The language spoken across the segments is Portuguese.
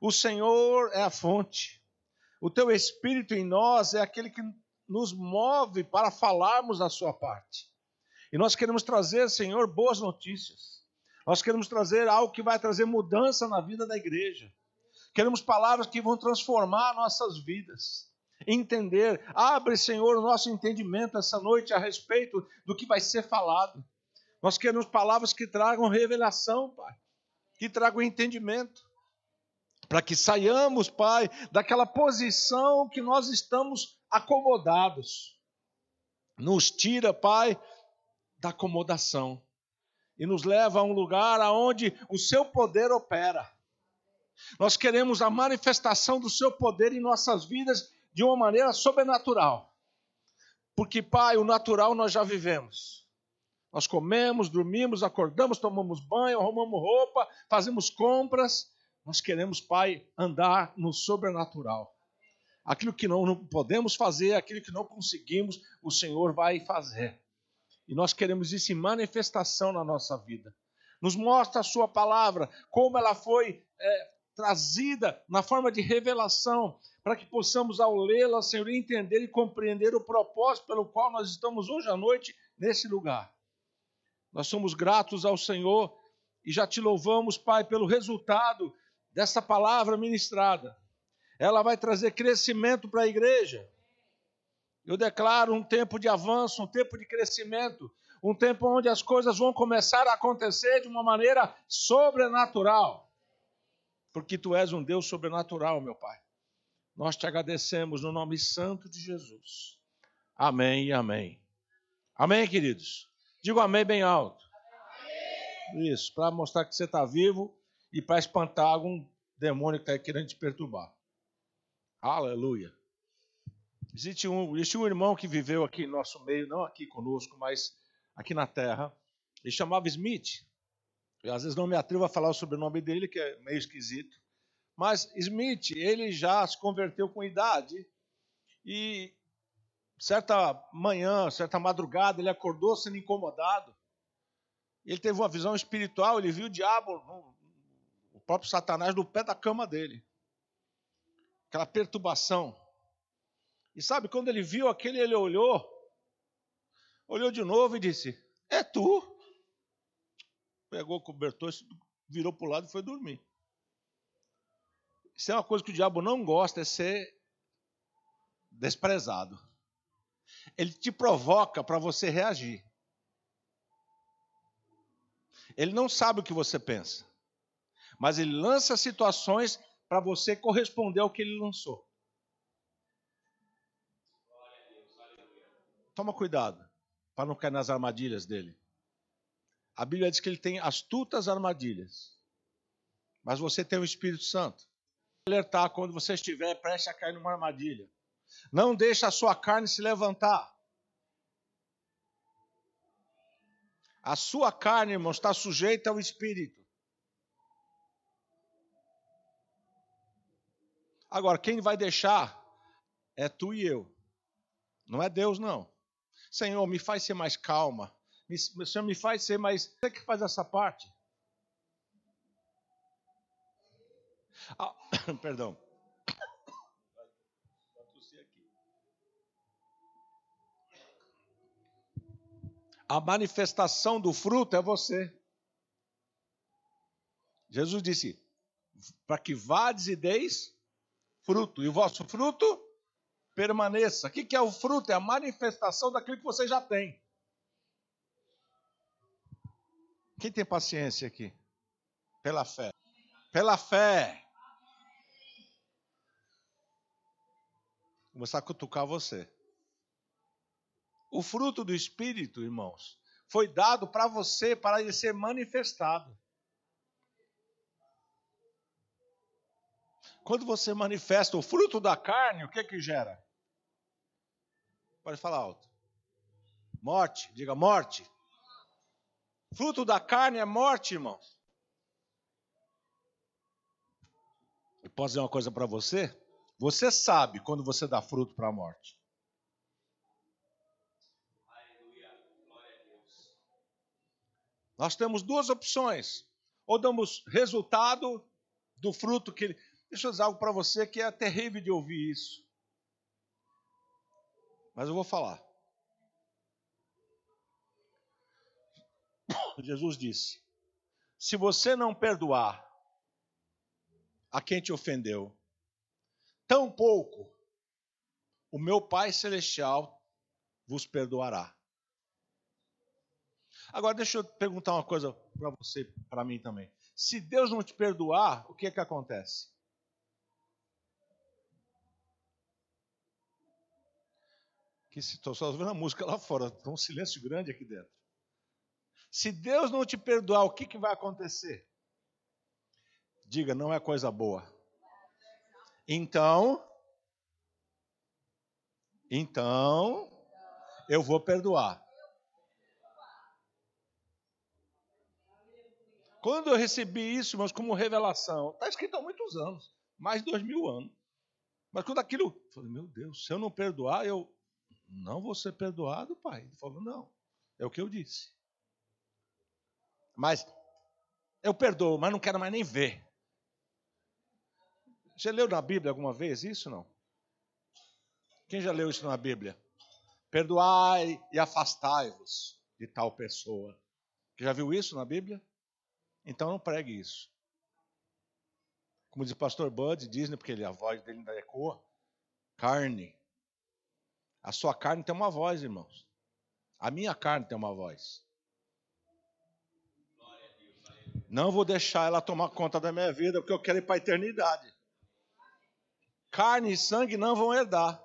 O Senhor é a fonte. O teu espírito em nós é aquele que nos move para falarmos da sua parte. E nós queremos trazer, Senhor, boas notícias. Nós queremos trazer algo que vai trazer mudança na vida da igreja. Queremos palavras que vão transformar nossas vidas. Entender, abre, Senhor, o nosso entendimento essa noite a respeito do que vai ser falado. Nós queremos palavras que tragam revelação, Pai, que tragam entendimento, para que saiamos, Pai, daquela posição que nós estamos acomodados. Nos tira, Pai, da acomodação e nos leva a um lugar aonde o seu poder opera. Nós queremos a manifestação do seu poder em nossas vidas de uma maneira sobrenatural. Porque, Pai, o natural nós já vivemos. Nós comemos, dormimos, acordamos, tomamos banho, arrumamos roupa, fazemos compras. Nós queremos, Pai, andar no sobrenatural. Aquilo que não, não podemos fazer, aquilo que não conseguimos, o Senhor vai fazer. E nós queremos isso em manifestação na nossa vida. Nos mostra a Sua palavra, como ela foi é, trazida na forma de revelação, para que possamos, ao lê-la, Senhor, entender e compreender o propósito pelo qual nós estamos hoje à noite nesse lugar. Nós somos gratos ao Senhor e já te louvamos, Pai, pelo resultado dessa palavra ministrada. Ela vai trazer crescimento para a igreja eu declaro um tempo de avanço, um tempo de crescimento, um tempo onde as coisas vão começar a acontecer de uma maneira sobrenatural. Porque tu és um Deus sobrenatural, meu Pai. Nós te agradecemos no nome santo de Jesus. Amém e amém. Amém, queridos? Digo amém bem alto. Amém. Isso, para mostrar que você está vivo e para espantar algum demônio que está querendo te perturbar. Aleluia. Existe um, existe um irmão que viveu aqui em nosso meio, não aqui conosco, mas aqui na terra. Ele chamava Smith. Eu, às vezes não me atrevo a falar o sobrenome dele, que é meio esquisito. Mas Smith, ele já se converteu com idade e certa manhã, certa madrugada, ele acordou sendo incomodado. Ele teve uma visão espiritual, ele viu o diabo, próprio Satanás, no pé da cama dele. Aquela perturbação. E sabe, quando ele viu aquele, ele olhou, olhou de novo e disse: É tu. Pegou o cobertor, virou para o lado e foi dormir. Isso é uma coisa que o diabo não gosta, é ser desprezado. Ele te provoca para você reagir. Ele não sabe o que você pensa, mas ele lança situações para você corresponder ao que ele lançou. Toma cuidado para não cair nas armadilhas dele. A Bíblia diz que ele tem astutas armadilhas. Mas você tem o Espírito Santo. Alertar quando você estiver prestes a cair numa armadilha. Não deixe a sua carne se levantar. A sua carne, irmão, está sujeita ao Espírito. Agora, quem vai deixar é tu e eu. Não é Deus, não. Senhor, me faz ser mais calma. Me, Senhor, me faz ser mais. Você que faz essa parte. Ah, perdão. A manifestação do fruto é você. Jesus disse: para que vades e deis fruto, e o vosso fruto permaneça. O que é o fruto? É a manifestação daquilo que você já tem. Quem tem paciência aqui? Pela fé. Pela fé. Vou começar a cutucar você. O fruto do Espírito, irmãos, foi dado para você para ele ser manifestado. Quando você manifesta o fruto da carne, o que que gera? Pode falar alto. Morte, diga morte. Fruto da carne é morte, irmãos. Eu posso dizer uma coisa para você? Você sabe quando você dá fruto para a morte. Nós temos duas opções. Ou damos resultado do fruto que Deixa eu dizer algo para você que é terrível de ouvir isso. Mas eu vou falar. Jesus disse: Se você não perdoar a quem te ofendeu, tampouco o meu Pai Celestial vos perdoará. Agora, deixa eu perguntar uma coisa para você, para mim também. Se Deus não te perdoar, o que é que acontece? Que estou só ouvindo a música lá fora, tem um silêncio grande aqui dentro. Se Deus não te perdoar, o que, que vai acontecer? Diga, não é coisa boa. Então, então, eu vou perdoar. Quando eu recebi isso, irmãos, como revelação, está escrito há muitos anos, mais de dois mil anos. Mas quando aquilo, eu falei, meu Deus, se eu não perdoar, eu não vou ser perdoado, pai. Ele falou, não, é o que eu disse. Mas eu perdoo, mas não quero mais nem ver. Você leu na Bíblia alguma vez isso não? Quem já leu isso na Bíblia? Perdoai e afastai-vos de tal pessoa. Já viu isso na Bíblia? Então não pregue isso. Como diz o pastor Bud, diz, né, porque ele, a voz dele ainda ecoa, carne. A sua carne tem uma voz, irmãos. A minha carne tem uma voz. Não vou deixar ela tomar conta da minha vida, porque eu quero ir para a eternidade. Carne e sangue não vão herdar.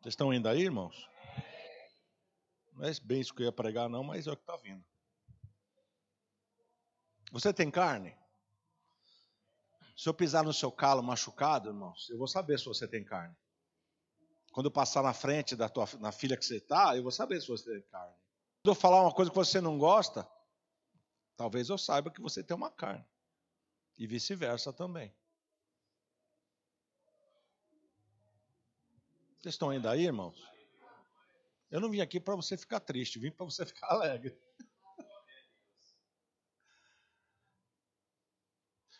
Vocês estão indo aí, irmãos? Não é bem isso que eu ia pregar, não, mas é o que está vindo. Você tem carne? Se eu pisar no seu calo machucado, irmãos, eu vou saber se você tem carne. Quando eu passar na frente da tua, na filha que você está, eu vou saber se você tem carne. Quando eu falar uma coisa que você não gosta, talvez eu saiba que você tem uma carne. E vice-versa também. Vocês estão ainda aí, irmãos? Eu não vim aqui para você ficar triste, vim para você ficar alegre.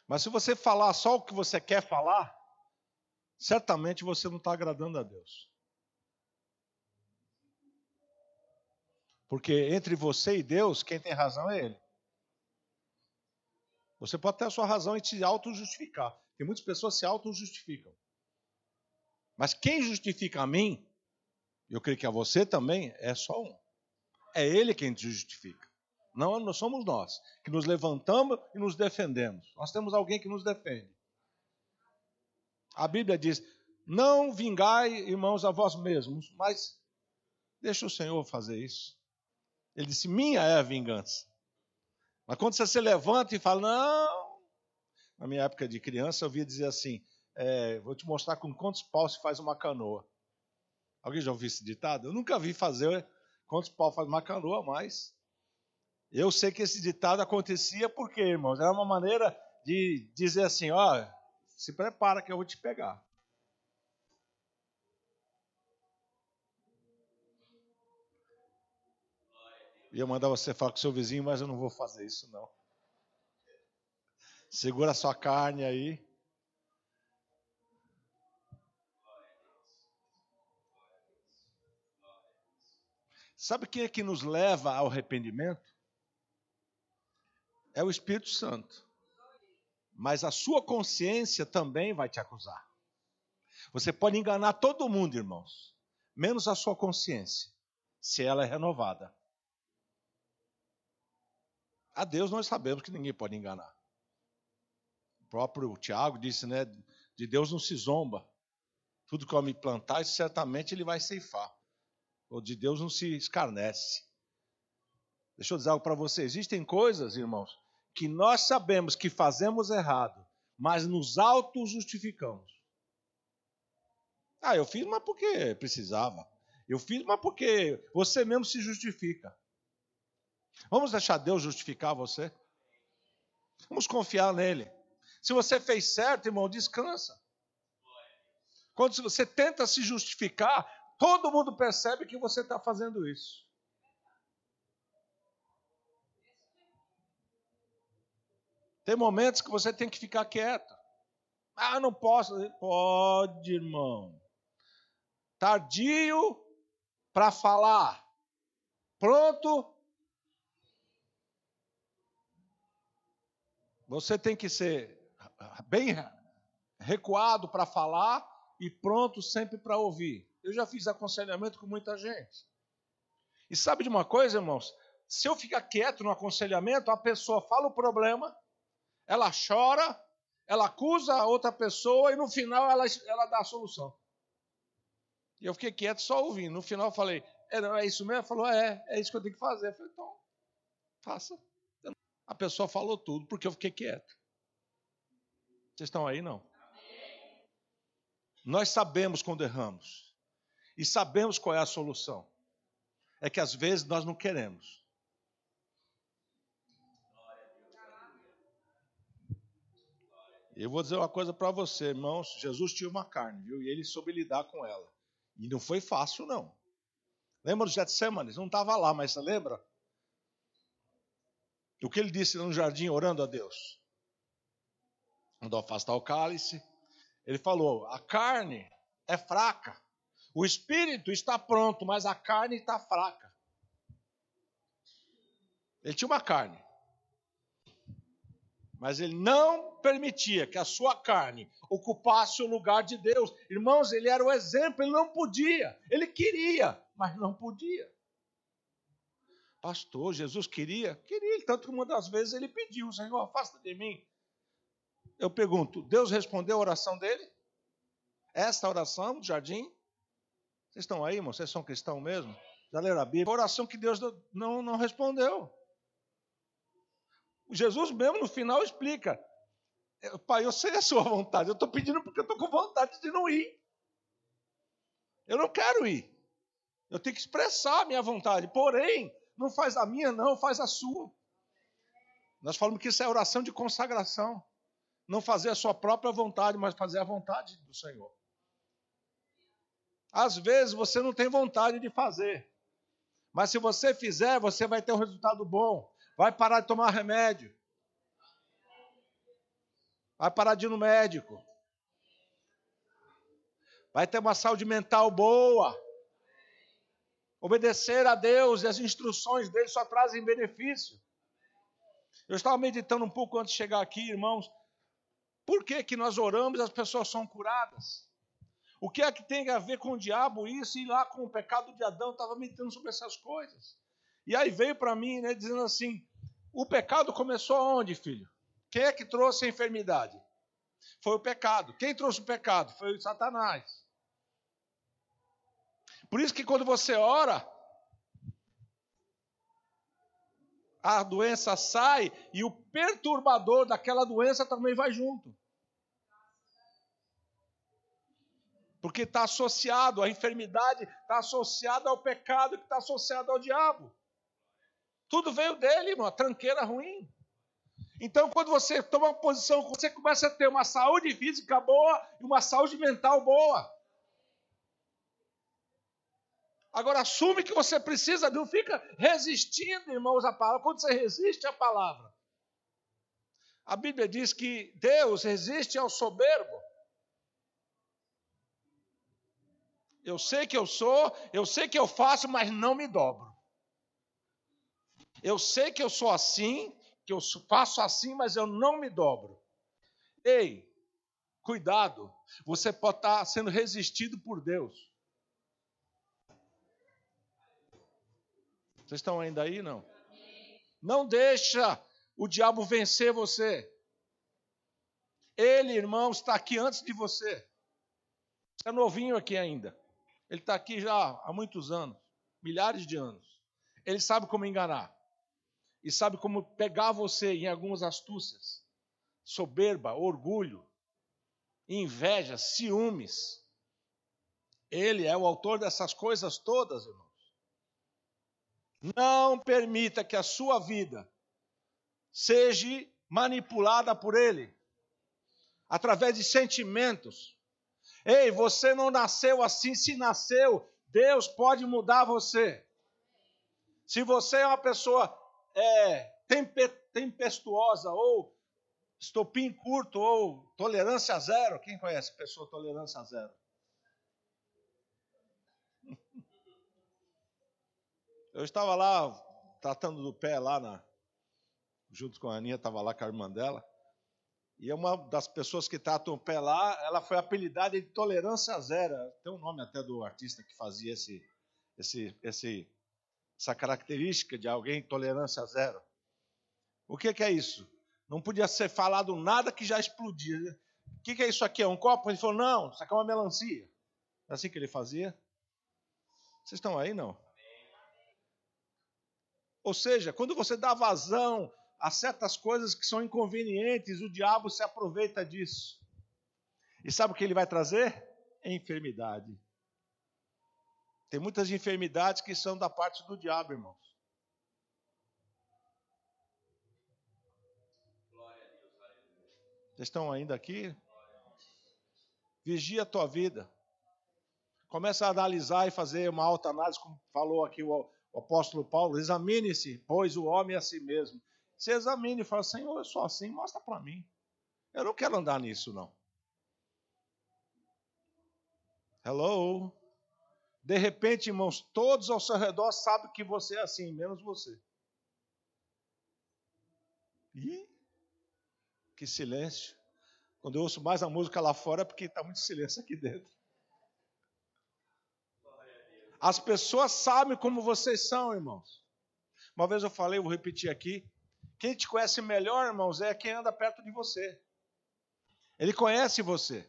Mas se você falar só o que você quer falar, certamente você não está agradando a Deus. Porque entre você e Deus, quem tem razão é Ele. Você pode ter a sua razão e se auto-justificar. Tem muitas pessoas que se auto-justificam. Mas quem justifica a mim, eu creio que a você também, é só um. É Ele quem te justifica. Não, somos nós que nos levantamos e nos defendemos. Nós temos alguém que nos defende. A Bíblia diz: Não vingai, irmãos, a vós mesmos, mas deixa o Senhor fazer isso. Ele disse: Minha é a vingança. Mas quando você se levanta e fala: Não. Na minha época de criança, eu ouvia dizer assim: é, Vou te mostrar com quantos paus se faz uma canoa. Alguém já ouviu esse ditado? Eu nunca vi fazer quantos paus faz uma canoa, mas eu sei que esse ditado acontecia porque, irmãos, era uma maneira de dizer assim: Ó, se prepara que eu vou te pegar. Ia mandar você falar com seu vizinho, mas eu não vou fazer isso não. Segura sua carne aí. Sabe quem é que nos leva ao arrependimento? É o Espírito Santo. Mas a sua consciência também vai te acusar. Você pode enganar todo mundo, irmãos, menos a sua consciência, se ela é renovada. A Deus nós sabemos que ninguém pode enganar. O próprio Tiago disse, né? De Deus não se zomba. Tudo que eu me plantar, certamente ele vai ceifar. Ou de Deus não se escarnece. Deixa eu dizer algo para você. Existem coisas, irmãos, que nós sabemos que fazemos errado, mas nos auto-justificamos. Ah, eu fiz, mas porque precisava. Eu fiz, mas porque você mesmo se justifica. Vamos deixar Deus justificar você? Vamos confiar nele. Se você fez certo, irmão, descansa. Quando você tenta se justificar, todo mundo percebe que você está fazendo isso. Tem momentos que você tem que ficar quieto. Ah, não posso. Pode, irmão. Tardio para falar. Pronto. Você tem que ser bem recuado para falar e pronto sempre para ouvir. Eu já fiz aconselhamento com muita gente. E sabe de uma coisa, irmãos? Se eu ficar quieto no aconselhamento, a pessoa fala o problema, ela chora, ela acusa a outra pessoa e no final ela, ela dá a solução. E eu fiquei quieto só ouvindo. No final eu falei, é, não, é isso mesmo? Ela falou, é, é isso que eu tenho que fazer. Eu falei, então, faça. A pessoa falou tudo porque eu fiquei quieto. Vocês estão aí, não? Nós sabemos quando erramos. E sabemos qual é a solução. É que às vezes nós não queremos. Eu vou dizer uma coisa para você, irmãos. Jesus tinha uma carne, viu? E ele soube lidar com ela. E não foi fácil, não. Lembra do Getsêmanes? Não estava lá, mas você lembra? O que ele disse no jardim orando a Deus? Mandou afastar o cálice. Ele falou: a carne é fraca. O espírito está pronto, mas a carne está fraca. Ele tinha uma carne mas ele não permitia que a sua carne ocupasse o lugar de Deus. Irmãos, ele era o exemplo, ele não podia. Ele queria, mas não podia. Pastor, Jesus queria? Queria, tanto que uma das vezes ele pediu: Senhor, afasta de mim. Eu pergunto: Deus respondeu a oração dele? Esta oração do jardim? Vocês estão aí, irmão? Vocês são cristãos mesmo? Já leram a Bíblia? A oração que Deus não, não respondeu. Jesus mesmo no final explica: Pai, eu sei a sua vontade, eu estou pedindo porque eu estou com vontade de não ir. Eu não quero ir. Eu tenho que expressar a minha vontade. Porém, não faz a minha, não, faz a sua. Nós falamos que isso é oração de consagração. Não fazer a sua própria vontade, mas fazer a vontade do Senhor. Às vezes você não tem vontade de fazer. Mas se você fizer, você vai ter um resultado bom. Vai parar de tomar remédio. Vai parar de ir no médico. Vai ter uma saúde mental boa. Obedecer a Deus e as instruções dele só trazem benefício. Eu estava meditando um pouco antes de chegar aqui, irmãos. Por que, que nós oramos e as pessoas são curadas? O que é que tem a ver com o diabo isso e lá com o pecado de Adão? Eu estava meditando sobre essas coisas. E aí veio para mim, né, dizendo assim: o pecado começou onde, filho? Quem é que trouxe a enfermidade? Foi o pecado. Quem trouxe o pecado? Foi o Satanás. Por isso que quando você ora, a doença sai e o perturbador daquela doença também vai junto. Porque está associado, a enfermidade está associada ao pecado que está associado ao diabo. Tudo veio dele, irmão, a tranqueira ruim. Então, quando você toma uma posição, você começa a ter uma saúde física boa e uma saúde mental boa. Agora, assume que você precisa, não fica resistindo, irmãos, à palavra. Quando você resiste à palavra, a Bíblia diz que Deus resiste ao soberbo. Eu sei que eu sou, eu sei que eu faço, mas não me dobro. Eu sei que eu sou assim, que eu faço assim, mas eu não me dobro. Ei, cuidado, você pode estar sendo resistido por Deus. Vocês estão ainda aí, não? Não deixa o diabo vencer você. Ele, irmão, está aqui antes de você. Você é novinho aqui ainda. Ele está aqui já há muitos anos, milhares de anos. Ele sabe como enganar e sabe como pegar você em algumas astúcias, soberba, orgulho, inveja, ciúmes. Ele é o autor dessas coisas todas, irmãos. Não permita que a sua vida seja manipulada por ele através de sentimentos. Ei, você não nasceu assim, se nasceu, Deus pode mudar você. Se você é uma pessoa é, tempestuosa ou estopim curto ou tolerância zero. Quem conhece pessoa tolerância zero? Eu estava lá tratando do pé lá na, junto com a Aninha, estava lá com a irmã dela. E é uma das pessoas que tratam o pé lá, ela foi apelidada de tolerância zero. Tem um nome até do artista que fazia esse, esse, esse, essa característica de alguém tolerância zero. O que, que é isso? Não podia ser falado nada que já explodia. O que, que é isso aqui? É um copo? Ele falou, não, isso aqui é uma melancia. É assim que ele fazia? Vocês estão aí, não? Ou seja, quando você dá vazão a certas coisas que são inconvenientes, o diabo se aproveita disso. E sabe o que ele vai trazer? Enfermidade. Tem muitas enfermidades que são da parte do diabo, irmãos. Vocês estão ainda aqui? Vigia a tua vida. Começa a analisar e fazer uma alta análise, como falou aqui o, apóstolo Paulo. Examine-se, pois o homem é a si mesmo. Se examine e fala, Senhor, eu sou assim, mostra para mim. Eu não quero andar nisso, não. Hello? De repente, irmãos, todos ao seu redor sabem que você é assim, menos você. Ih, que silêncio. Quando eu ouço mais a música lá fora é porque está muito silêncio aqui dentro. As pessoas sabem como vocês são, irmãos. Uma vez eu falei, vou repetir aqui. Quem te conhece melhor, irmãos, é quem anda perto de você. Ele conhece você.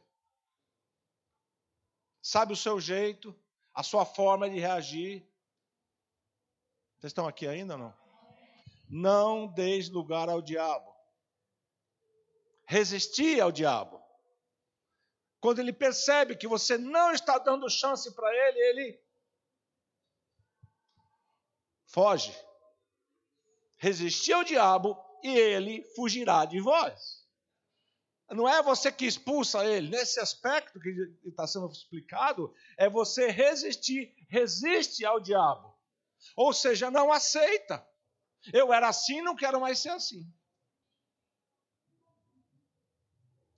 Sabe o seu jeito, a sua forma de reagir. Vocês estão aqui ainda ou não? Não deis lugar ao diabo. Resistir ao diabo. Quando ele percebe que você não está dando chance para ele, ele foge resistir ao diabo e ele fugirá de vós. Não é você que expulsa ele. Nesse aspecto que está sendo explicado, é você resistir, resiste ao diabo. Ou seja, não aceita. Eu era assim, não quero mais ser assim.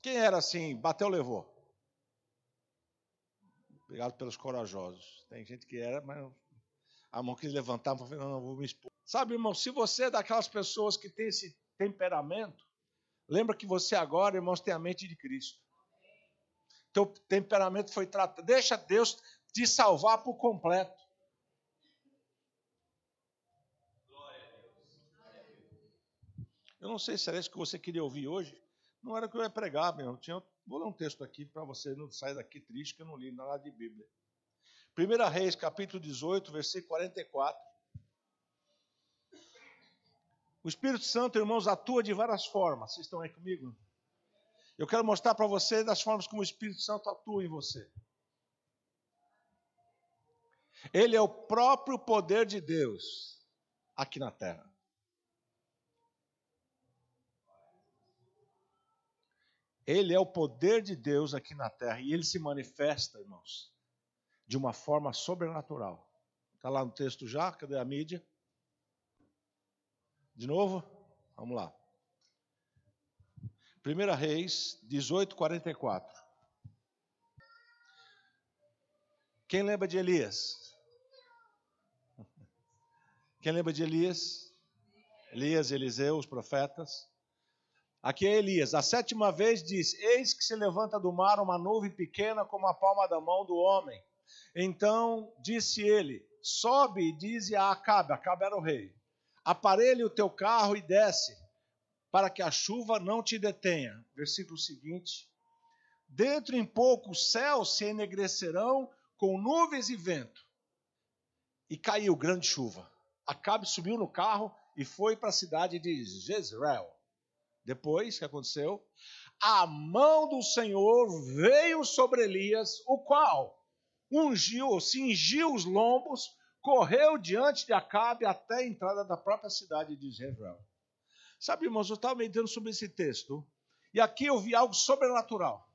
Quem era assim? Bateu, levou. Obrigado pelos corajosos. Tem gente que era, mas a mão quis levantar, não, não, vou me expor. Sabe, irmão, se você é daquelas pessoas que tem esse temperamento, lembra que você agora, irmãos, tem a mente de Cristo. Teu temperamento foi tratado. Deixa Deus te salvar por completo. Eu não sei se era isso que você queria ouvir hoje. Não era o que eu ia pregar, meu. Eu tinha, vou ler um texto aqui para você não sair daqui triste que eu não li nada de Bíblia. 1 Reis, capítulo 18, versículo 44. O Espírito Santo, irmãos, atua de várias formas. Vocês estão aí comigo? Eu quero mostrar para você das formas como o Espírito Santo atua em você. Ele é o próprio poder de Deus aqui na terra. Ele é o poder de Deus aqui na terra e ele se manifesta, irmãos, de uma forma sobrenatural. Está lá no texto já, cadê a mídia? De novo? Vamos lá. 1 Reis 18, 44. Quem lembra de Elias? Quem lembra de Elias? Elias, Eliseu, os profetas. Aqui é Elias. A sétima vez diz: Eis que se levanta do mar uma nuvem pequena como a palma da mão do homem. Então disse ele: Sobe e dize a Acabe, Acabe era o rei Aparelhe o teu carro e desce, para que a chuva não te detenha. Versículo seguinte. Dentro em pouco os céus se enegrecerão com nuvens e vento. E caiu grande chuva. Acabe subiu no carro e foi para a cidade de Jezreel. Depois, o que aconteceu? A mão do Senhor veio sobre Elias, o qual ungiu, cingiu os lombos, correu diante de Acabe até a entrada da própria cidade de Jezreel. Sabe, irmãos, eu estava meditando sobre esse texto, e aqui eu vi algo sobrenatural.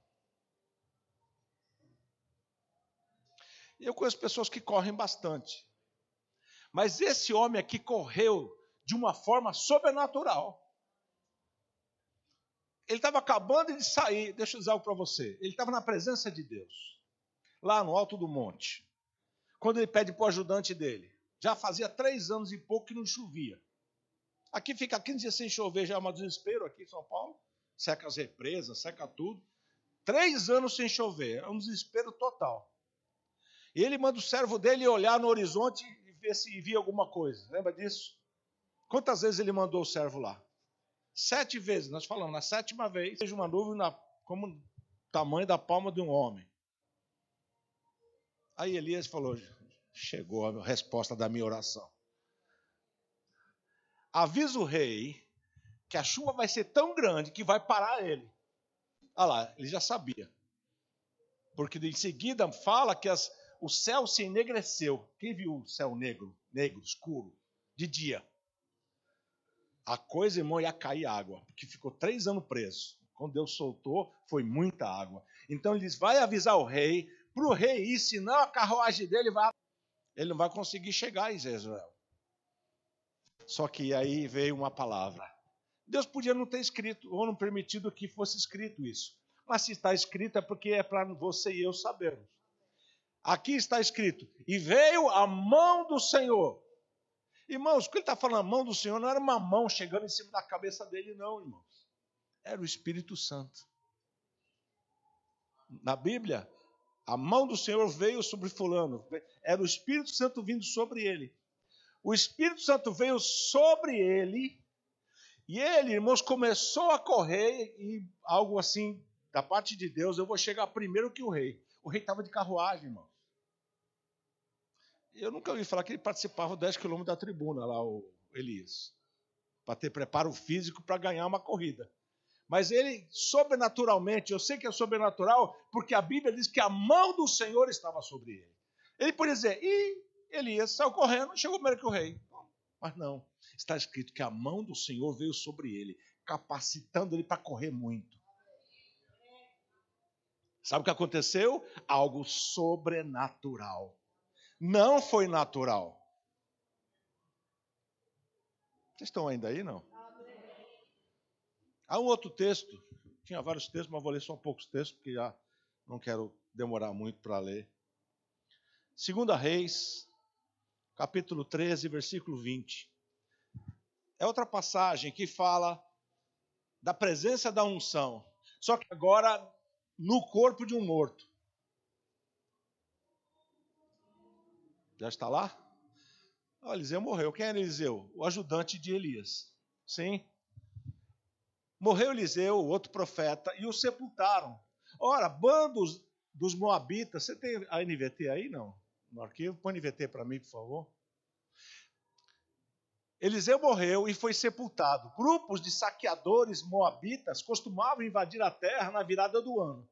Eu conheço pessoas que correm bastante, mas esse homem aqui correu de uma forma sobrenatural. Ele estava acabando de sair, deixa eu dizer algo para você. Ele estava na presença de Deus, lá no alto do monte. Quando ele pede para o ajudante dele, já fazia três anos e pouco que não chovia. Aqui fica 15 dias sem chover, já é um desespero aqui em São Paulo. Seca as represas, seca tudo. Três anos sem chover, é um desespero total. E ele manda o servo dele olhar no horizonte e ver se via alguma coisa. Lembra disso? Quantas vezes ele mandou o servo lá? Sete vezes. Nós falamos, na sétima vez, vejo uma nuvem na, como tamanho da palma de um homem. Aí Elias falou: chegou a resposta da minha oração. Avisa o rei que a chuva vai ser tão grande que vai parar ele. Olha lá, ele já sabia. Porque em seguida fala que as, o céu se enegreceu. Quem viu o céu negro, negro, escuro, de dia? A coisa, irmão, ia cair água, porque ficou três anos preso. Quando Deus soltou, foi muita água. Então ele diz: vai avisar o rei, para o rei ir, senão a carruagem dele vai. Ele não vai conseguir chegar em Israel. Só que aí veio uma palavra. Deus podia não ter escrito, ou não permitido que fosse escrito isso. Mas se está escrito é porque é para você e eu sabermos. Aqui está escrito: E veio a mão do Senhor. Irmãos, o que ele está falando, a mão do Senhor não era uma mão chegando em cima da cabeça dele, não, irmãos. Era o Espírito Santo. Na Bíblia, a mão do Senhor veio sobre Fulano. Era o Espírito Santo vindo sobre ele. O Espírito Santo veio sobre ele e ele, irmãos, começou a correr e algo assim, da parte de Deus, eu vou chegar primeiro que o rei. O rei estava de carruagem, irmãos. Eu nunca ouvi falar que ele participava 10 quilômetros da tribuna lá, o Elias, para ter preparo físico para ganhar uma corrida. Mas ele, sobrenaturalmente, eu sei que é sobrenatural, porque a Bíblia diz que a mão do Senhor estava sobre ele. Ele podia dizer, e Elias saiu correndo, chegou primeiro que o rei. Mas não, está escrito que a mão do Senhor veio sobre ele, capacitando ele para correr muito. Sabe o que aconteceu? Algo sobrenatural. Não foi natural. Vocês estão ainda aí, não? Há um outro texto, tinha vários textos, mas vou ler só poucos textos, porque já não quero demorar muito para ler. Segunda Reis, capítulo 13, versículo 20. É outra passagem que fala da presença da unção, só que agora no corpo de um morto. Já está lá? Eliseu morreu. Quem era Eliseu? O ajudante de Elias. Sim. Morreu Eliseu, outro profeta, e o sepultaram. Ora, bandos dos Moabitas. Você tem a NVT aí? Não no arquivo. Põe NVT para mim, por favor. Eliseu morreu e foi sepultado. Grupos de saqueadores moabitas costumavam invadir a terra na virada do ano.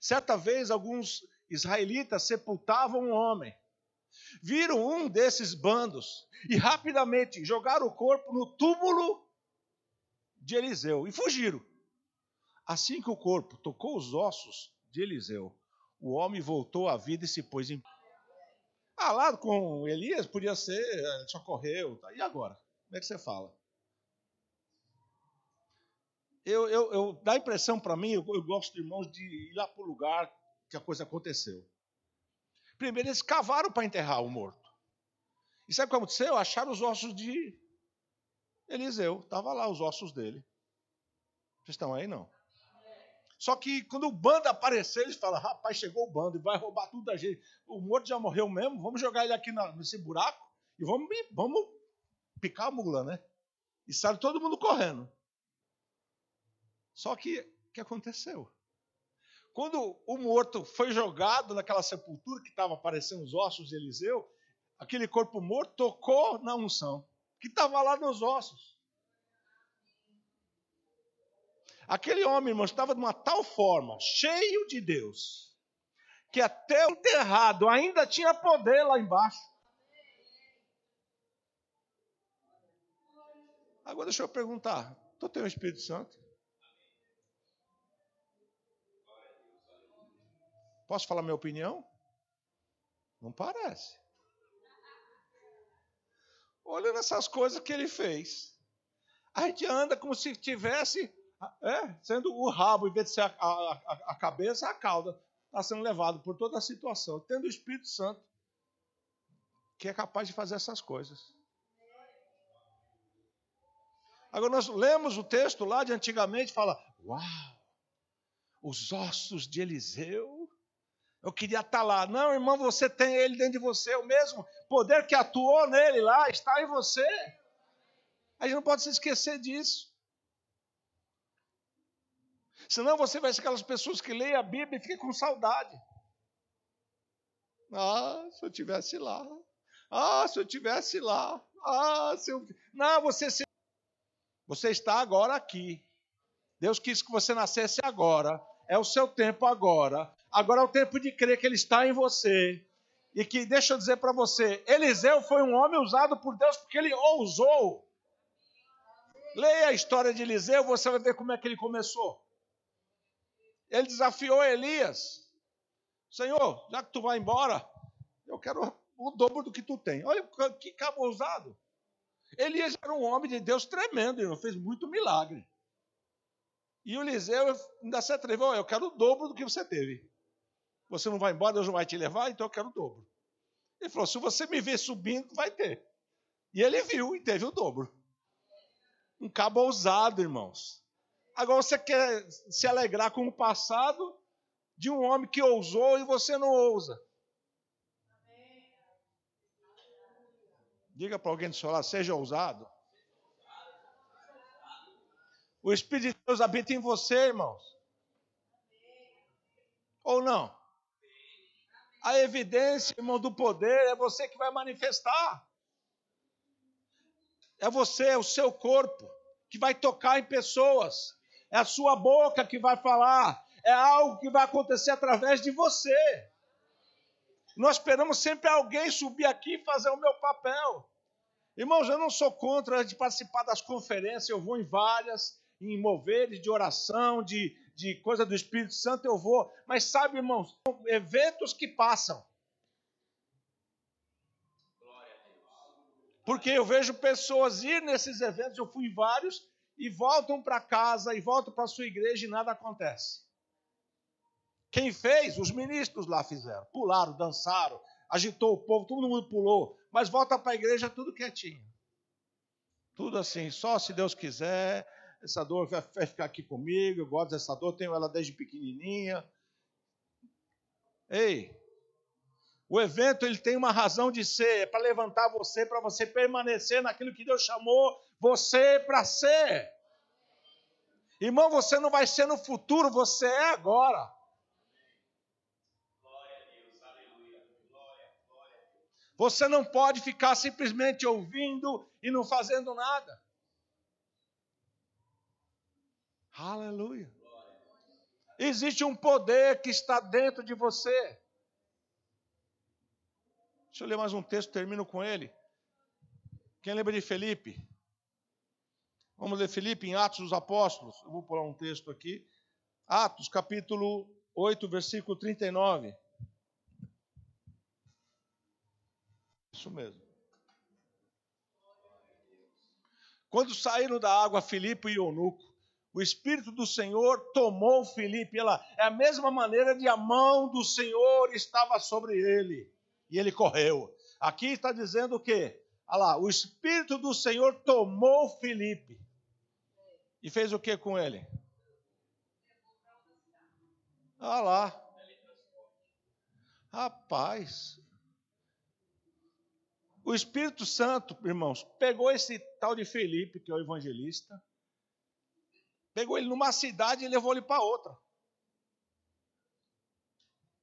Certa vez, alguns israelitas sepultavam um homem. Viram um desses bandos e rapidamente jogaram o corpo no túmulo de Eliseu e fugiram. Assim que o corpo tocou os ossos de Eliseu, o homem voltou à vida e se pôs em ah, lá com Elias podia ser, ele só correu. Tá? E agora? Como é que você fala? Eu, eu, eu dá a impressão para mim, eu, eu, gosto irmãos de ir lá para o lugar que a coisa aconteceu. Primeiro eles cavaram para enterrar o morto. E sabe o que aconteceu? Acharam os ossos de Eliseu. Estava lá os ossos dele. Vocês estão aí, não? Só que quando o bando aparecer, eles falam: rapaz, chegou o bando e vai roubar tudo da gente. O morto já morreu mesmo, vamos jogar ele aqui nesse buraco e vamos, vamos picar a mula, né? E sai todo mundo correndo. Só que o que aconteceu? Quando o morto foi jogado naquela sepultura que estava aparecendo os ossos de Eliseu, aquele corpo morto tocou na unção, que estava lá nos ossos. Aquele homem, irmão, estava de uma tal forma, cheio de Deus, que até o enterrado ainda tinha poder lá embaixo. Agora deixa eu perguntar: tu tem o Espírito Santo? Posso falar minha opinião? Não parece. Olhando essas coisas que ele fez, a gente anda como se tivesse É, sendo o rabo, em vez de ser a, a, a, cabeça, a cauda. Está sendo levado por toda a situação. Tendo o Espírito Santo, que é capaz de fazer essas coisas. Agora nós lemos o texto lá de antigamente, fala: Uau, os ossos de Eliseu. Eu queria estar lá. Não, irmão, você tem ele dentro de você, o mesmo poder que atuou nele lá está em você. A gente não pode se esquecer disso. Senão você vai ser aquelas pessoas que leem a Bíblia e ficam com saudade. Ah, se eu tivesse lá. Ah, se eu tivesse lá. Ah, se eu. Não, você se... Você está agora aqui. Deus quis que você nascesse agora. É o seu tempo agora. Agora é o tempo de crer que Ele está em você. E que, deixa eu dizer para você, Eliseu foi um homem usado por Deus porque ele ousou. Leia a história de Eliseu, você vai ver como é que ele começou. Ele desafiou Elias. Senhor, já que tu vai embora, eu quero o dobro do que tu tem. Olha que cabo ousado. Elias era um homem de Deus tremendo, ele fez muito milagre. E o Eliseu ainda se atreveu, eu quero o dobro do que você teve. Você não vai embora, Deus não vai te levar, então eu quero o dobro. Ele falou: se você me ver subindo, vai ter. E ele viu e teve o dobro. Um cabo ousado, irmãos. Agora você quer se alegrar com o passado de um homem que ousou e você não ousa. Diga para alguém do seu lado, seja ousado. O Espírito de Deus habita em você, irmãos. Ou não? A evidência, irmão, do poder é você que vai manifestar. É você, é o seu corpo, que vai tocar em pessoas. É a sua boca que vai falar. É algo que vai acontecer através de você. Nós esperamos sempre alguém subir aqui e fazer o meu papel. Irmãos, eu não sou contra de participar das conferências, eu vou em várias, em moveres de oração, de, de coisa do Espírito Santo, eu vou. Mas sabe, irmãos, são eventos que passam. Porque eu vejo pessoas ir nesses eventos, eu fui em vários, e voltam para casa, e voltam para sua igreja e nada acontece. Quem fez? Os ministros lá fizeram. Pularam, dançaram, agitou o povo, todo mundo pulou mas volta para a igreja tudo quietinho. Tudo assim, só se Deus quiser, essa dor vai ficar aqui comigo, eu gosto dessa dor, tenho ela desde pequenininha. Ei, o evento ele tem uma razão de ser, é para levantar você, para você permanecer naquilo que Deus chamou você para ser. Irmão, você não vai ser no futuro, você é agora. Você não pode ficar simplesmente ouvindo e não fazendo nada. Aleluia. Existe um poder que está dentro de você. Deixa eu ler mais um texto, termino com ele. Quem lembra de Felipe? Vamos ler Felipe em Atos dos Apóstolos. Eu vou pular um texto aqui. Atos, capítulo 8, versículo 39. Isso mesmo. Quando saíram da água Filipe e Eunuco, o Espírito do Senhor tomou Filipe. Ela, é a mesma maneira de a mão do Senhor estava sobre ele. E ele correu. Aqui está dizendo o quê? Olha lá, o Espírito do Senhor tomou Filipe. E fez o que com ele? Olha lá. Rapaz, o Espírito Santo, irmãos, pegou esse tal de Felipe, que é o evangelista, pegou ele numa cidade e levou ele para outra.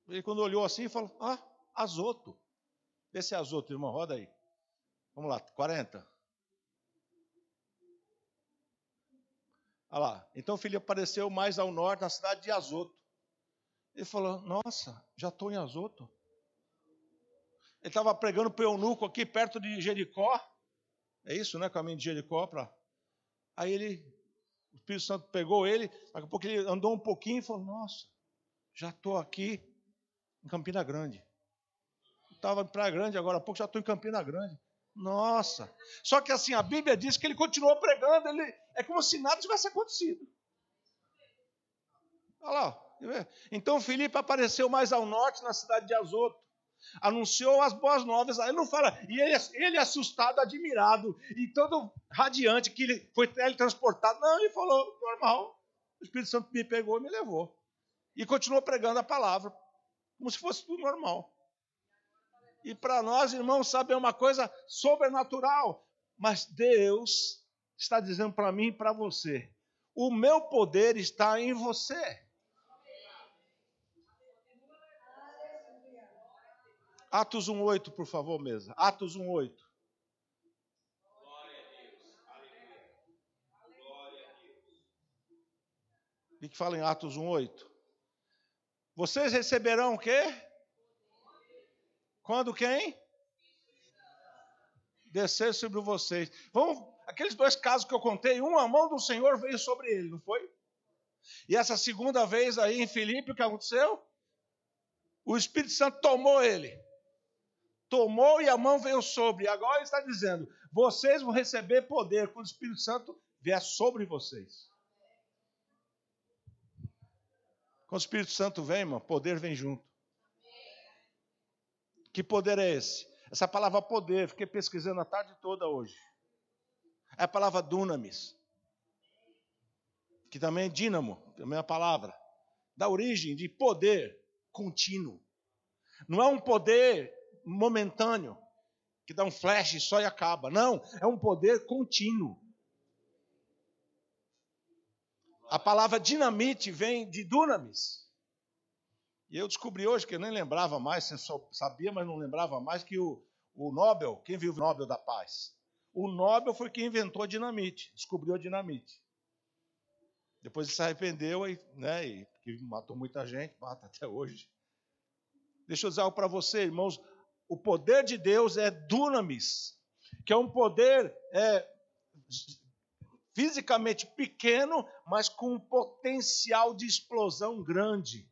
Ele, quando olhou assim, falou: Ah, Azoto. Esse é Azoto, irmão, roda aí. Vamos lá, 40. Olha lá. Então o filho apareceu mais ao norte, na cidade de Azoto. Ele falou: Nossa, já estou em Azoto. Ele estava pregando para o eunuco aqui perto de Jericó. É isso, né? Caminho de Jericó. Pra... Aí ele, o Espírito Santo pegou ele, daqui a pouco ele andou um pouquinho e falou: Nossa, já estou aqui em Campina Grande. Estava em Praia Grande, agora há pouco já estou em Campina Grande. Nossa! Só que assim, a Bíblia diz que ele continuou pregando, ele, é como se nada tivesse acontecido. Olha lá. Então Filipe apareceu mais ao norte, na cidade de Azoto. Anunciou as boas novas. Ele não fala. E ele, ele assustado, admirado, e todo radiante, que ele foi teletransportado. Não, ele falou, normal. O Espírito Santo me pegou e me levou. E continuou pregando a palavra, como se fosse tudo normal. E para nós, irmãos, sabe, é uma coisa sobrenatural. Mas Deus está dizendo para mim e para você: o meu poder está em você. Atos 1,8, por favor, mesa. Atos 1,8. O que fala em Atos 1,8? Vocês receberão o quê? Quando quem? Descer sobre vocês. Vamos, aqueles dois casos que eu contei, um a mão do Senhor veio sobre ele, não foi? E essa segunda vez aí em Filipe, o que aconteceu? O Espírito Santo tomou ele. Tomou e a mão veio sobre. Agora está dizendo: vocês vão receber poder quando o Espírito Santo vier sobre vocês. Quando o Espírito Santo vem, irmão, poder vem junto. Que poder é esse? Essa palavra poder, fiquei pesquisando a tarde toda hoje. É a palavra dunamis, que também é dínamo, também é a palavra. Da origem de poder contínuo. Não é um poder momentâneo, que dá um flash só e acaba. Não, é um poder contínuo. A palavra dinamite vem de dunamis, e eu descobri hoje, que eu nem lembrava mais, sabia, mas não lembrava mais, que o, o Nobel, quem viu o Nobel da Paz? O Nobel foi quem inventou a dinamite, descobriu a dinamite. Depois ele se arrependeu e, né, e matou muita gente, mata até hoje. Deixa eu dizer algo para você, irmãos. O poder de Deus é dunamis, que é um poder é, fisicamente pequeno, mas com um potencial de explosão grande.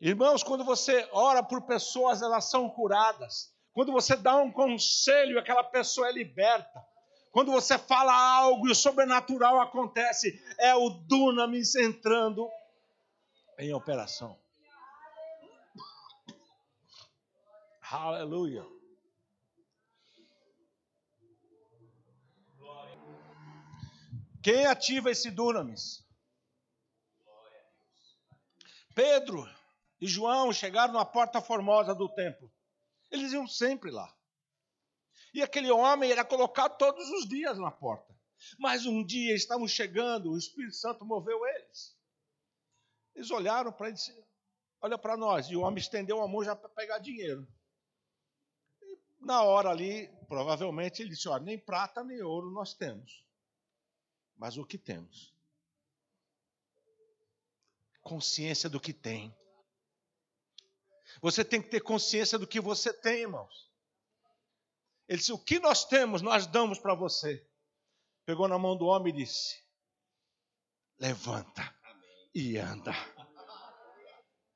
Irmãos, quando você ora por pessoas, elas são curadas. Quando você dá um conselho, aquela pessoa é liberta. Quando você fala algo e o sobrenatural acontece, é o dunamis entrando em operação. Aleluia. Quem ativa esse dunamis? Pedro e João chegaram na porta formosa do templo. Eles iam sempre lá. E aquele homem era colocado todos os dias na porta. Mas um dia estavam chegando, o Espírito Santo moveu eles. Eles olharam para ele olha para nós. E o homem estendeu a mão já para pegar dinheiro. E na hora ali, provavelmente, ele disse, olha, nem prata nem ouro nós temos. Mas o que temos? Consciência do que tem. Você tem que ter consciência do que você tem, irmãos. Ele disse: O que nós temos, nós damos para você. Pegou na mão do homem e disse: Levanta Amém. e anda.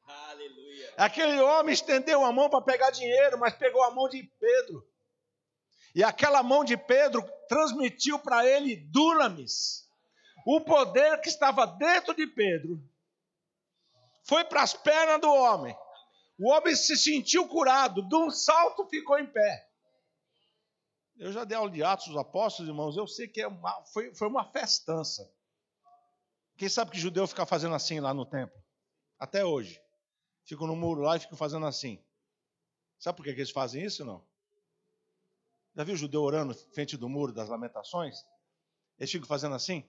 Aleluia. Aquele homem estendeu a mão para pegar dinheiro, mas pegou a mão de Pedro. E aquela mão de Pedro transmitiu para ele dunamis. O poder que estava dentro de Pedro foi para as pernas do homem. O homem se sentiu curado, de um salto ficou em pé. Eu já dei aula de Atos dos Apóstolos, irmãos, eu sei que é uma, foi, foi uma festança. Quem sabe que judeu fica fazendo assim lá no templo? Até hoje. Ficam no muro lá e ficam fazendo assim. Sabe por que, que eles fazem isso não? Já viu judeu orando frente do muro das lamentações? Eles ficam fazendo assim?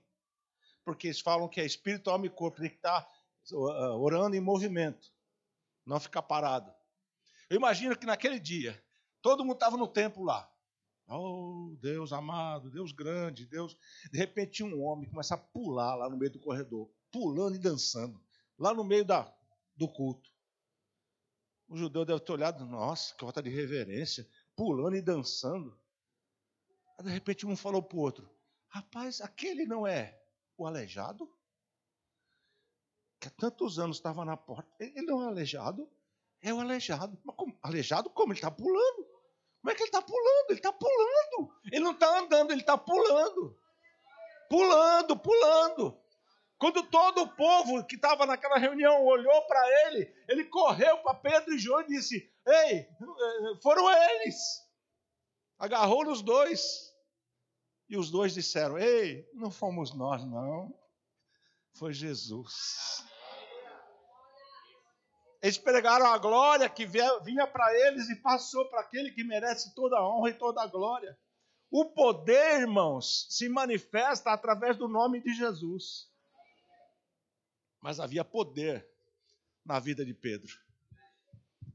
Porque eles falam que é espírito, alma e corpo, tem que estar orando em movimento não ficar parado. Eu imagino que naquele dia, todo mundo estava no templo lá. Oh, Deus amado, Deus grande, Deus. De repente, um homem começa a pular lá no meio do corredor, pulando e dançando, lá no meio da, do culto. O judeu deve ter olhado, nossa, que falta de reverência, pulando e dançando. Aí, de repente, um falou para o outro: Rapaz, aquele não é o aleijado? que há tantos anos estava na porta. Ele não é aleijado? É o aleijado. Mas como? aleijado como? Ele está pulando. Como é que ele está pulando? Ele está pulando. Ele não está andando, ele está pulando. Pulando, pulando. Quando todo o povo que estava naquela reunião olhou para ele, ele correu para Pedro e João e disse: Ei, foram eles. Agarrou nos dois. E os dois disseram: Ei, não fomos nós, não. Foi Jesus. Eles pregaram a glória que vinha para eles e passou para aquele que merece toda a honra e toda a glória. O poder, irmãos, se manifesta através do nome de Jesus. Mas havia poder na vida de Pedro.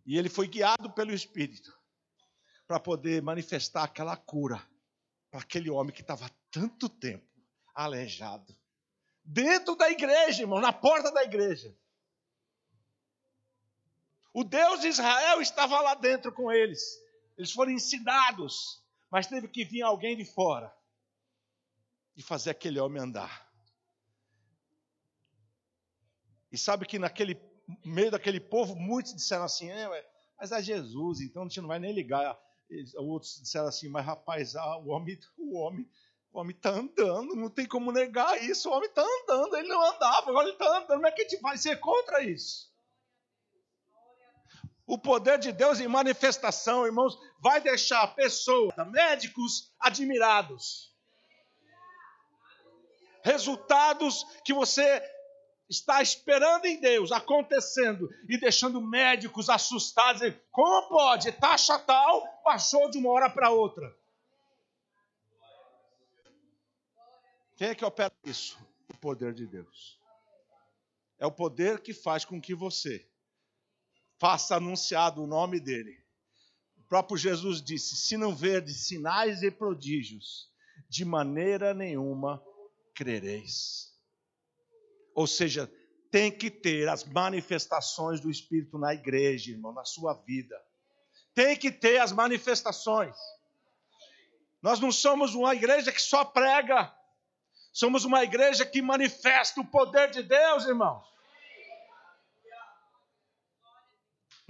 E ele foi guiado pelo Espírito para poder manifestar aquela cura para aquele homem que estava tanto tempo aleijado. Dentro da igreja, irmão, na porta da igreja. O Deus de Israel estava lá dentro com eles. Eles foram ensinados, mas teve que vir alguém de fora e fazer aquele homem andar. E sabe que naquele meio daquele povo, muitos disseram assim: é, mas é Jesus, então a gente não vai nem ligar. Outros disseram assim: mas rapaz, ah, o homem, o homem, o homem está andando, não tem como negar isso. O homem está andando, ele não andava, agora ele está andando. Como é que a gente vai ser contra isso? O poder de Deus em manifestação, irmãos, vai deixar pessoas, médicos admirados. Resultados que você está esperando em Deus acontecendo e deixando médicos assustados. Como pode? Taxa tal passou de uma hora para outra. Quem é que opera isso? O poder de Deus. É o poder que faz com que você faça anunciado o nome dele. O próprio Jesus disse: Se não verdes sinais e prodígios, de maneira nenhuma crereis. Ou seja, tem que ter as manifestações do Espírito na igreja, irmão, na sua vida. Tem que ter as manifestações. Nós não somos uma igreja que só prega, somos uma igreja que manifesta o poder de Deus, irmãos.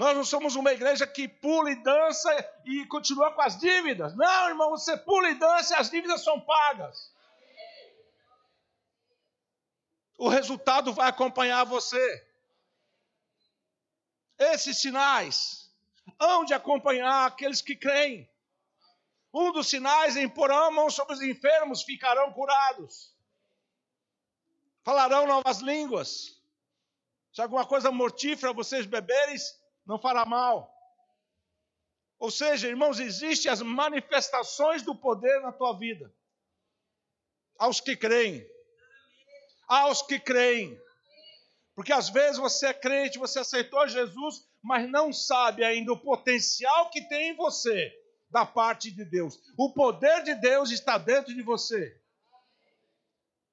Nós não somos uma igreja que pula e dança e continua com as dívidas. Não, irmão, você pula e dança e as dívidas são pagas o resultado vai acompanhar você. Esses sinais hão de acompanhar aqueles que creem. Um dos sinais é imporão a mão sobre os enfermos, ficarão curados. Falarão novas línguas. Se alguma coisa mortífera vocês beberes, não fará mal. Ou seja, irmãos, existem as manifestações do poder na tua vida. Aos que creem aos que creem. Porque às vezes você é crente, você aceitou Jesus, mas não sabe ainda o potencial que tem em você da parte de Deus. O poder de Deus está dentro de você.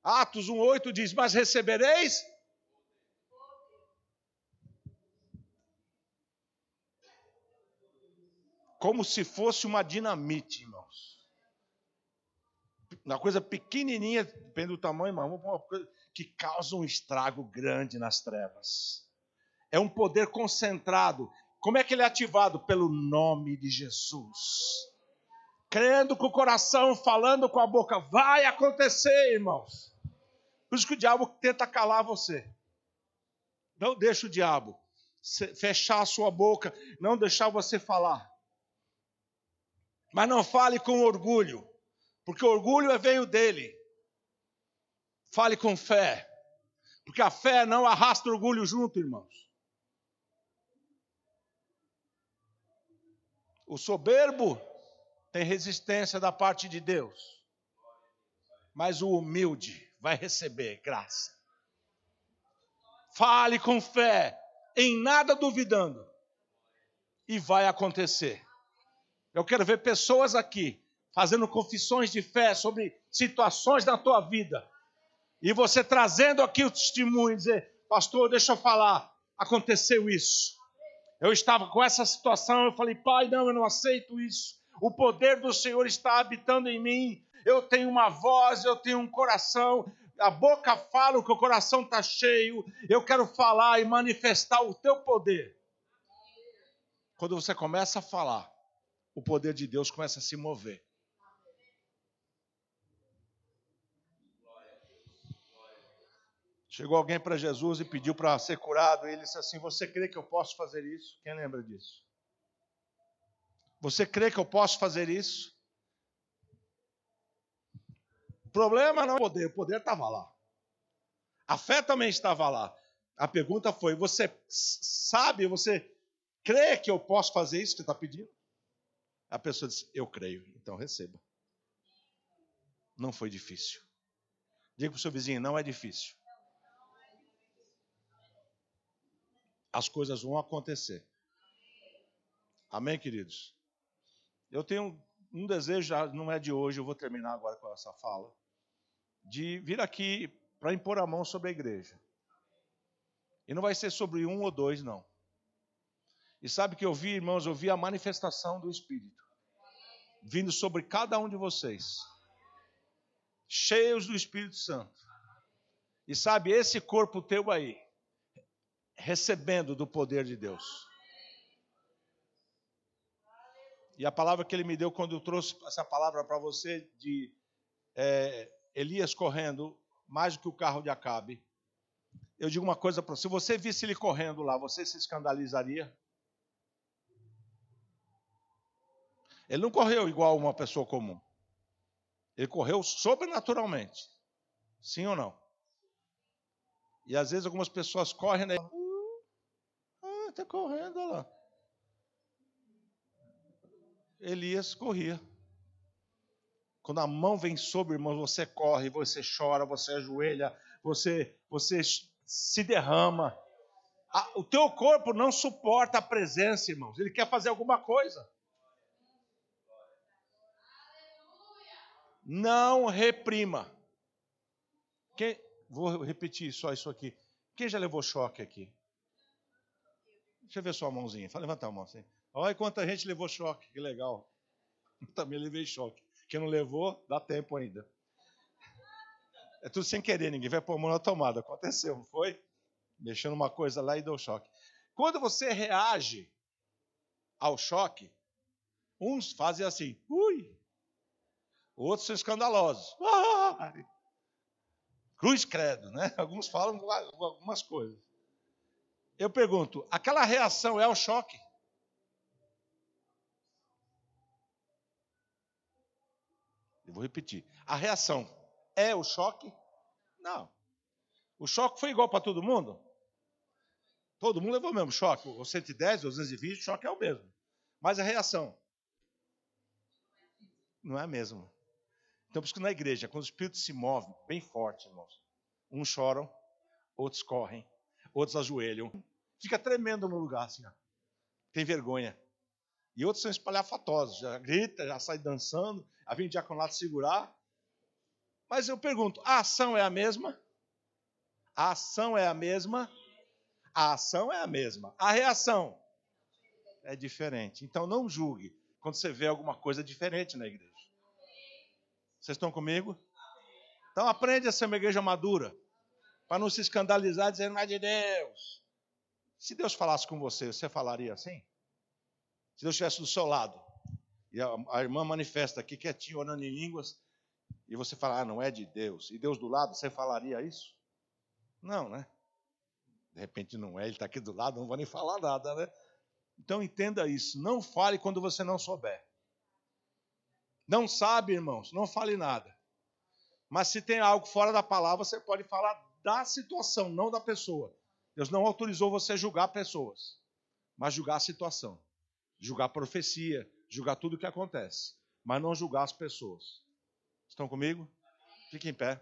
Atos 1,8 diz: Mas recebereis. Como se fosse uma dinamite, irmãos. Uma coisa pequenininha, depende do tamanho, irmão. Uma coisa que causa um estrago grande nas trevas. É um poder concentrado. Como é que ele é ativado? Pelo nome de Jesus. Crendo com o coração, falando com a boca. Vai acontecer, irmãos. Por isso que o diabo tenta calar você. Não deixa o diabo fechar a sua boca, não deixar você falar. Mas não fale com orgulho, porque orgulho é veio dele. Fale com fé. Porque a fé não arrasta orgulho junto, irmãos. O soberbo tem resistência da parte de Deus. Mas o humilde vai receber graça. Fale com fé, em nada duvidando. E vai acontecer. Eu quero ver pessoas aqui fazendo confissões de fé sobre situações da tua vida e você trazendo aqui o testemunho, dizer, pastor, deixa eu falar, aconteceu isso. Eu estava com essa situação, eu falei, pai, não, eu não aceito isso. O poder do Senhor está habitando em mim. Eu tenho uma voz, eu tenho um coração. A boca fala, que o coração está cheio. Eu quero falar e manifestar o teu poder. Quando você começa a falar, o poder de Deus começa a se mover. Chegou alguém para Jesus e pediu para ser curado, e ele disse assim: Você crê que eu posso fazer isso? Quem lembra disso? Você crê que eu posso fazer isso? O problema não é o poder, o poder estava lá. A fé também estava lá. A pergunta foi: Você sabe, você crê que eu posso fazer isso que você está pedindo? A pessoa disse: Eu creio, então receba. Não foi difícil. Diga para o seu vizinho: Não é difícil. as coisas vão acontecer. Amém, queridos? Eu tenho um desejo, não é de hoje, eu vou terminar agora com essa fala, de vir aqui para impor a mão sobre a igreja. E não vai ser sobre um ou dois, não. E sabe que eu vi, irmãos, eu vi a manifestação do Espírito vindo sobre cada um de vocês, cheios do Espírito Santo. E sabe, esse corpo teu aí, recebendo do poder de Deus. E a palavra que ele me deu quando eu trouxe essa palavra para você de é, Elias correndo mais do que o carro de Acabe. Eu digo uma coisa para você: se você visse ele correndo lá, você se escandalizaria? Ele não correu igual uma pessoa comum. Ele correu sobrenaturalmente. Sim ou não? E às vezes algumas pessoas correm, né? está correndo, olha lá. Elias corria. Quando a mão vem sobre, irmão, você corre, você chora, você ajoelha, você, você se derrama. o teu corpo não suporta a presença, irmãos. Ele quer fazer alguma coisa. Não reprima. Quem, vou repetir só isso aqui. Quem já levou choque aqui? Deixa eu ver sua mãozinha. Fala, levanta a mão assim. Olha quanta gente levou choque, que legal. Eu também levei choque. Quem não levou, dá tempo ainda. É tudo sem querer, ninguém vai pôr a mão na tomada. Aconteceu, não foi? Mexendo uma coisa lá e deu choque. Quando você reage ao choque, uns fazem assim, ui. Outros são escandalosos. Cruz credo, né? Alguns falam algumas coisas. Eu pergunto, aquela reação é o choque? Eu vou repetir. A reação é o choque? Não. O choque foi igual para todo mundo? Todo mundo levou o mesmo choque. O 110, o 220, o choque é o mesmo. Mas a reação não é a mesma. Então, por isso que na igreja, quando o Espírito se move bem forte, irmãos, uns choram, outros correm, outros ajoelham, fica tremendo no lugar, assim, ó. tem vergonha. E outros são espalhafatosos, já grita, já sai dançando, a vem diaconato segurar. Mas eu pergunto, a ação é a mesma? A ação é a mesma? A ação é a mesma. A reação é diferente. Então não julgue quando você vê alguma coisa diferente na igreja. Vocês estão comigo? Então aprende a ser uma igreja madura, para não se escandalizar dizendo, é de Deus. Se Deus falasse com você, você falaria assim? Se Deus estivesse do seu lado, e a, a irmã manifesta aqui quietinho, orando em línguas, e você fala, ah, não é de Deus, e Deus do lado, você falaria isso? Não, né? De repente não é, ele está aqui do lado, não vou nem falar nada, né? Então entenda isso, não fale quando você não souber. Não sabe, irmãos, não fale nada. Mas se tem algo fora da palavra, você pode falar da situação, não da pessoa. Deus não autorizou você a julgar pessoas, mas julgar a situação, julgar a profecia, julgar tudo o que acontece, mas não julgar as pessoas. Estão comigo? Fiquem em pé.